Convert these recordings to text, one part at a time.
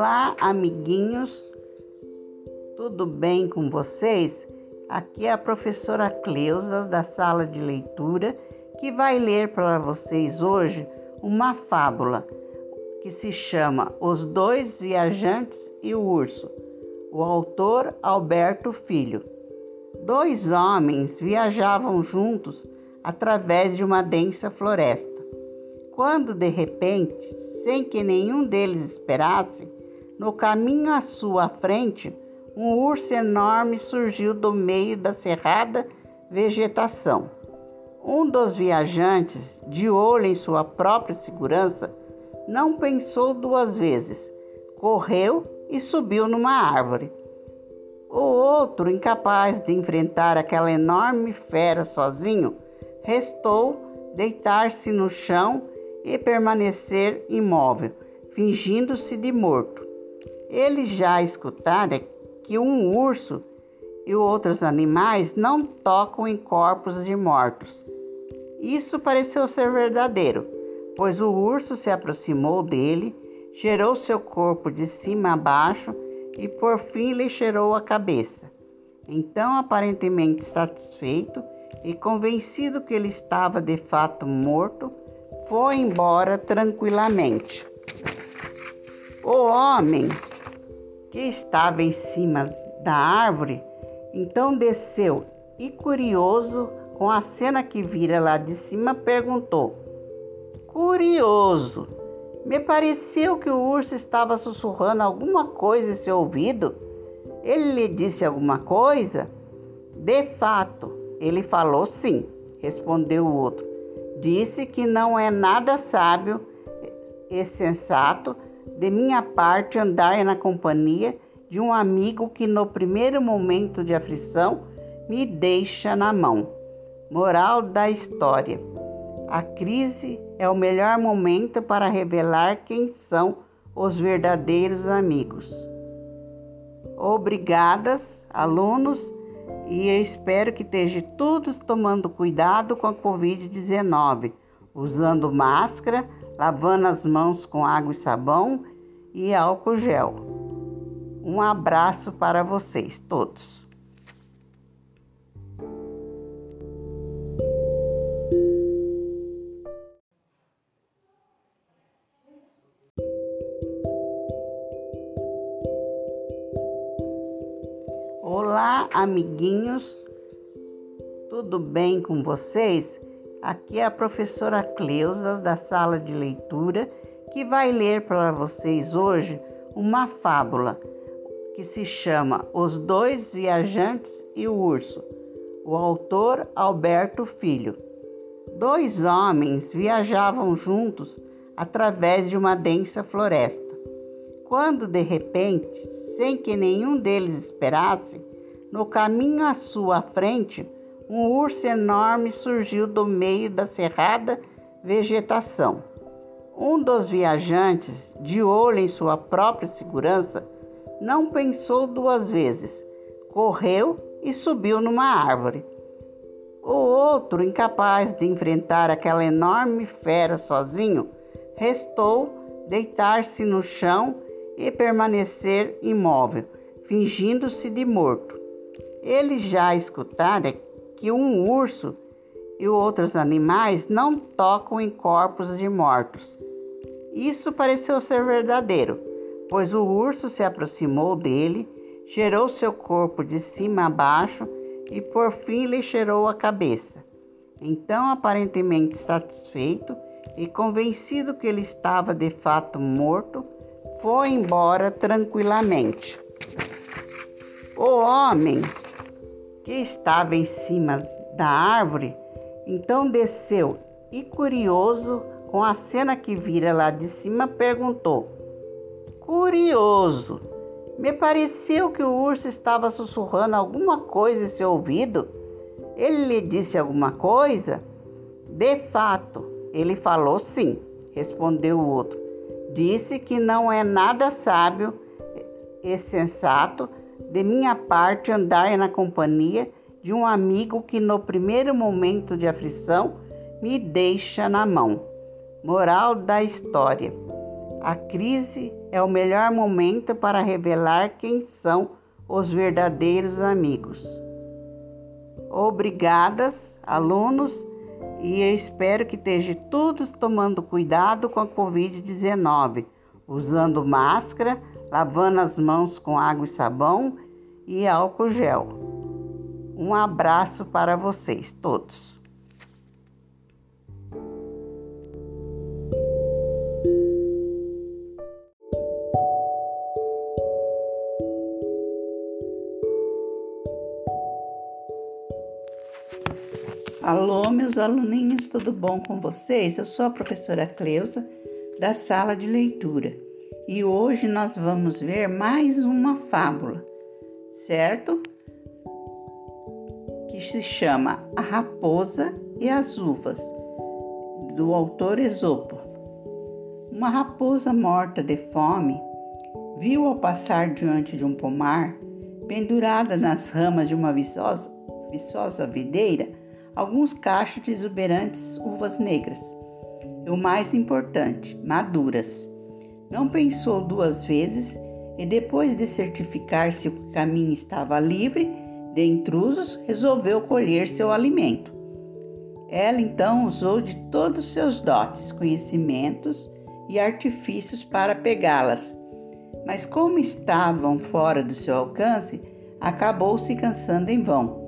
Olá, amiguinhos, tudo bem com vocês? Aqui é a professora Cleusa da sala de leitura que vai ler para vocês hoje uma fábula que se chama Os Dois Viajantes e o Urso. O autor Alberto Filho. Dois homens viajavam juntos através de uma densa floresta quando de repente, sem que nenhum deles esperasse, no caminho à sua frente, um urso enorme surgiu do meio da cerrada vegetação. Um dos viajantes, de olho em sua própria segurança, não pensou duas vezes, correu e subiu numa árvore. O outro, incapaz de enfrentar aquela enorme fera sozinho, restou deitar-se no chão e permanecer imóvel, fingindo-se de morto. Ele já escutara que um urso e outros animais não tocam em corpos de mortos. Isso pareceu ser verdadeiro, pois o urso se aproximou dele, cheirou seu corpo de cima a baixo e por fim lhe cheirou a cabeça. Então, aparentemente satisfeito e convencido que ele estava de fato morto, foi embora tranquilamente. O homem que estava em cima da árvore então desceu e, curioso com a cena que vira lá de cima, perguntou: Curioso, me pareceu que o urso estava sussurrando alguma coisa em seu ouvido. Ele lhe disse alguma coisa? De fato, ele falou sim, respondeu o outro disse que não é nada sábio e sensato de minha parte andar na companhia de um amigo que no primeiro momento de aflição me deixa na mão. Moral da história: a crise é o melhor momento para revelar quem são os verdadeiros amigos. Obrigadas, alunos e eu espero que esteja todos tomando cuidado com a Covid-19, usando máscara, lavando as mãos com água e sabão e álcool gel. Um abraço para vocês todos. Olá, amiguinhos, tudo bem com vocês? Aqui é a professora Cleusa da sala de leitura que vai ler para vocês hoje uma fábula que se chama Os Dois Viajantes e o Urso. O autor Alberto Filho. Dois homens viajavam juntos através de uma densa floresta. Quando de repente, sem que nenhum deles esperasse, no caminho à sua frente, um urso enorme surgiu do meio da cerrada vegetação. Um dos viajantes, de olho em sua própria segurança, não pensou duas vezes, correu e subiu numa árvore. O outro, incapaz de enfrentar aquela enorme fera sozinho, restou deitar-se no chão e permanecer imóvel, fingindo-se de morto. Ele já escutara que um urso e outros animais não tocam em corpos de mortos. Isso pareceu ser verdadeiro, pois o urso se aproximou dele, cheirou seu corpo de cima a baixo e por fim lhe cheirou a cabeça. Então, aparentemente satisfeito e convencido que ele estava de fato morto, foi embora tranquilamente. O homem que estava em cima da árvore então desceu e, curioso com a cena que vira lá de cima, perguntou: Curioso, me pareceu que o urso estava sussurrando alguma coisa em seu ouvido. Ele lhe disse alguma coisa? De fato, ele falou sim, respondeu o outro. Disse que não é nada sábio e sensato de minha parte andar na companhia de um amigo que no primeiro momento de aflição me deixa na mão. Moral da história: A crise é o melhor momento para revelar quem são os verdadeiros amigos. Obrigadas, alunos, e eu espero que estejam todos tomando cuidado com a Covid-19, usando máscara, lavando as mãos com água e sabão e álcool gel. Um abraço para vocês todos. Alô, meus aluninhos, tudo bom com vocês? Eu sou a professora Cleusa, da sala de leitura, e hoje nós vamos ver mais uma fábula, certo? Que se chama A Raposa e as Uvas, do autor Esopo. Uma raposa morta de fome viu ao passar diante de um pomar, pendurada nas ramas de uma viçosa, viçosa videira, alguns cachos de exuberantes uvas negras. E o mais importante, maduras. Não pensou duas vezes e, depois de certificar se o caminho estava livre de intrusos, resolveu colher seu alimento. Ela então usou de todos seus dotes, conhecimentos e artifícios para pegá-las, mas como estavam fora do seu alcance, acabou se cansando em vão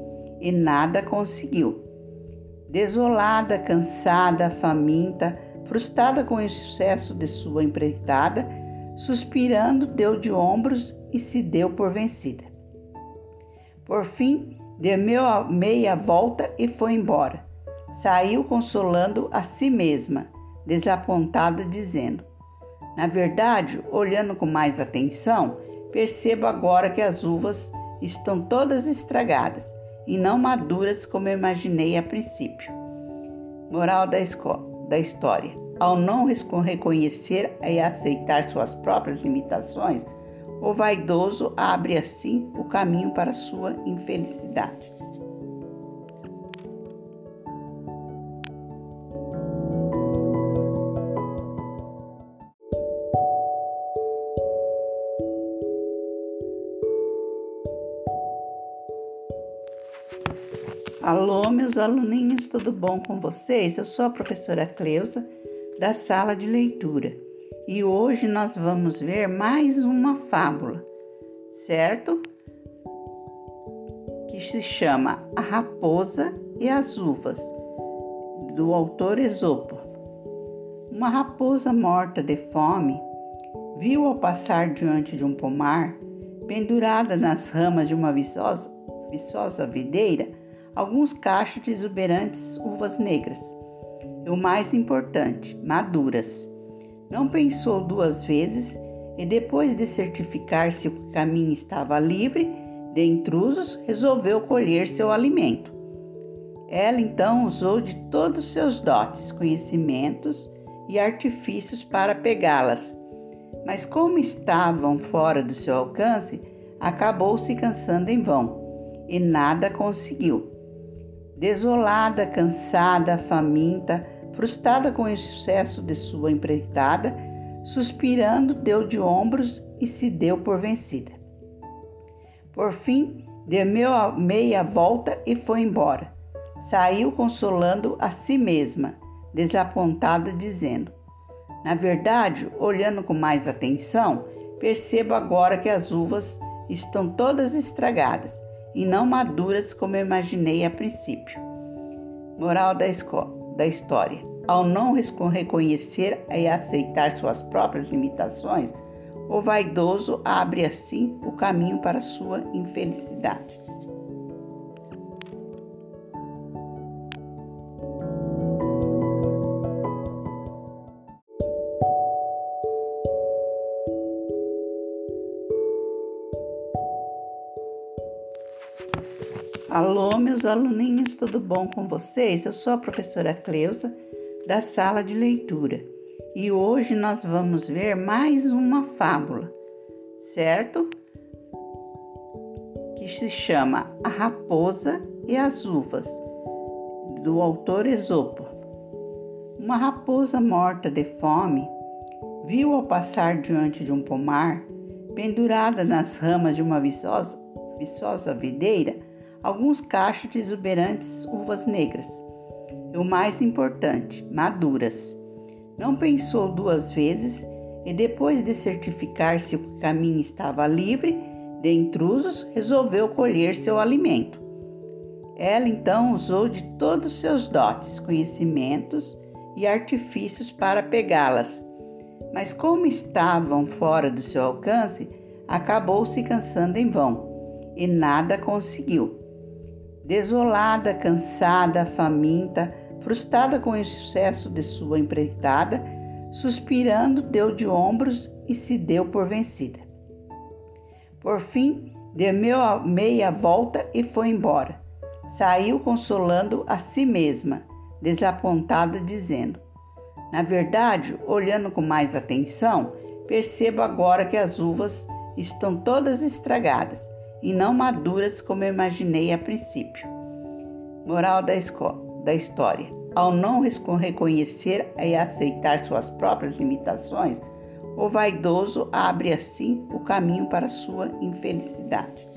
e nada conseguiu. Desolada, cansada, faminta, frustrada com o sucesso de sua empreitada, suspirando, deu de ombros e se deu por vencida. Por fim, deu meia volta e foi embora. Saiu consolando a si mesma, desapontada, dizendo: Na verdade, olhando com mais atenção, percebo agora que as uvas estão todas estragadas e não maduras como imaginei a princípio. Moral da, da história: ao não reconhecer e aceitar suas próprias limitações, o vaidoso abre assim o caminho para sua infelicidade. Alô, meus aluninhos, tudo bom com vocês? Eu sou a professora Cleusa, da sala de leitura, e hoje nós vamos ver mais uma fábula, certo? Que se chama A Raposa e as Uvas, do autor Esopo. Uma raposa morta de fome viu ao passar diante de um pomar, pendurada nas ramas de uma viçosa, viçosa videira, alguns cachos de exuberantes uvas negras. E o mais importante, maduras. Não pensou duas vezes e, depois de certificar se o caminho estava livre de intrusos, resolveu colher seu alimento. Ela então usou de todos seus dotes, conhecimentos e artifícios para pegá-las, mas como estavam fora do seu alcance, acabou se cansando em vão e nada conseguiu. Desolada, cansada, faminta, frustrada com o sucesso de sua empreitada, suspirando, deu de ombros e se deu por vencida. Por fim, deu meia volta e foi embora. Saiu consolando a si mesma, desapontada, dizendo: Na verdade, olhando com mais atenção, percebo agora que as uvas estão todas estragadas e não maduras como eu imaginei a princípio. Moral da, da história: ao não reconhecer e aceitar suas próprias limitações, o vaidoso abre assim o caminho para sua infelicidade. Meus aluninhos, tudo bom com vocês? Eu sou a professora Cleusa, da sala de leitura, e hoje nós vamos ver mais uma fábula, certo? Que se chama A Raposa e as Uvas, do autor Esopo. Uma raposa morta de fome viu ao passar diante de um pomar, pendurada nas ramas de uma viçosa, viçosa videira, alguns cachos de exuberantes uvas negras. E o mais importante, maduras. Não pensou duas vezes e, depois de certificar se o caminho estava livre de intrusos, resolveu colher seu alimento. Ela então usou de todos seus dotes, conhecimentos e artifícios para pegá-las, mas como estavam fora do seu alcance, acabou se cansando em vão e nada conseguiu. Desolada, cansada, faminta, frustrada com o sucesso de sua empreitada, suspirando, deu de ombros e se deu por vencida. Por fim, deu meia volta e foi embora. Saiu consolando a si mesma, desapontada, dizendo: Na verdade, olhando com mais atenção, percebo agora que as uvas estão todas estragadas e não maduras como imaginei a princípio. Moral da, da história: ao não reconhecer e aceitar suas próprias limitações, o vaidoso abre assim o caminho para sua infelicidade.